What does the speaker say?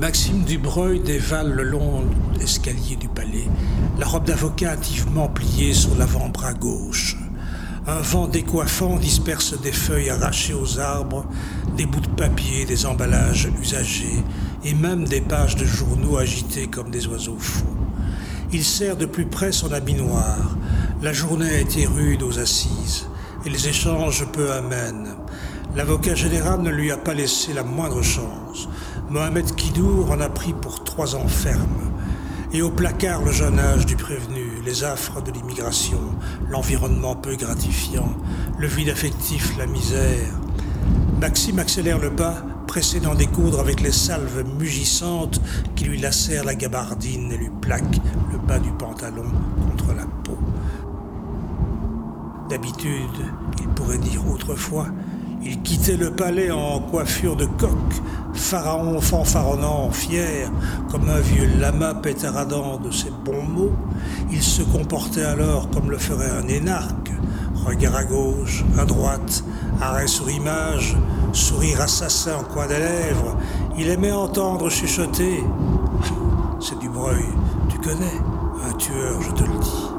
Maxime Dubreuil dévale le long de l'escalier du palais, la robe d'avocat hâtivement pliée sur l'avant-bras gauche. Un vent décoiffant disperse des feuilles arrachées aux arbres, des bouts de papier, des emballages usagés et même des pages de journaux agitées comme des oiseaux fous. Il serre de plus près son habit noir. La journée a été rude aux assises et les échanges peu amènes. L'avocat général ne lui a pas laissé la moindre chance. Mohamed Kidour en a pris pour trois ans ferme. Et au placard le jeune âge du prévenu, les affres de l'immigration, l'environnement peu gratifiant, le vide affectif, la misère. Maxime accélère le pas, pressé d'en découdre avec les salves mugissantes qui lui lacèrent la gabardine et lui plaquent le bas du pantalon contre la peau. D'habitude, il pourrait dire autrefois, il quittait le palais en coiffure de coq, pharaon fanfaronnant, fier, comme un vieux lama pétaradant de ses bons mots. Il se comportait alors comme le ferait un énarque, regard à gauche, à droite, arrêt sur image, sourire assassin en coin des lèvres. Il aimait entendre chuchoter. C'est du breuil, tu connais, un tueur, je te le dis.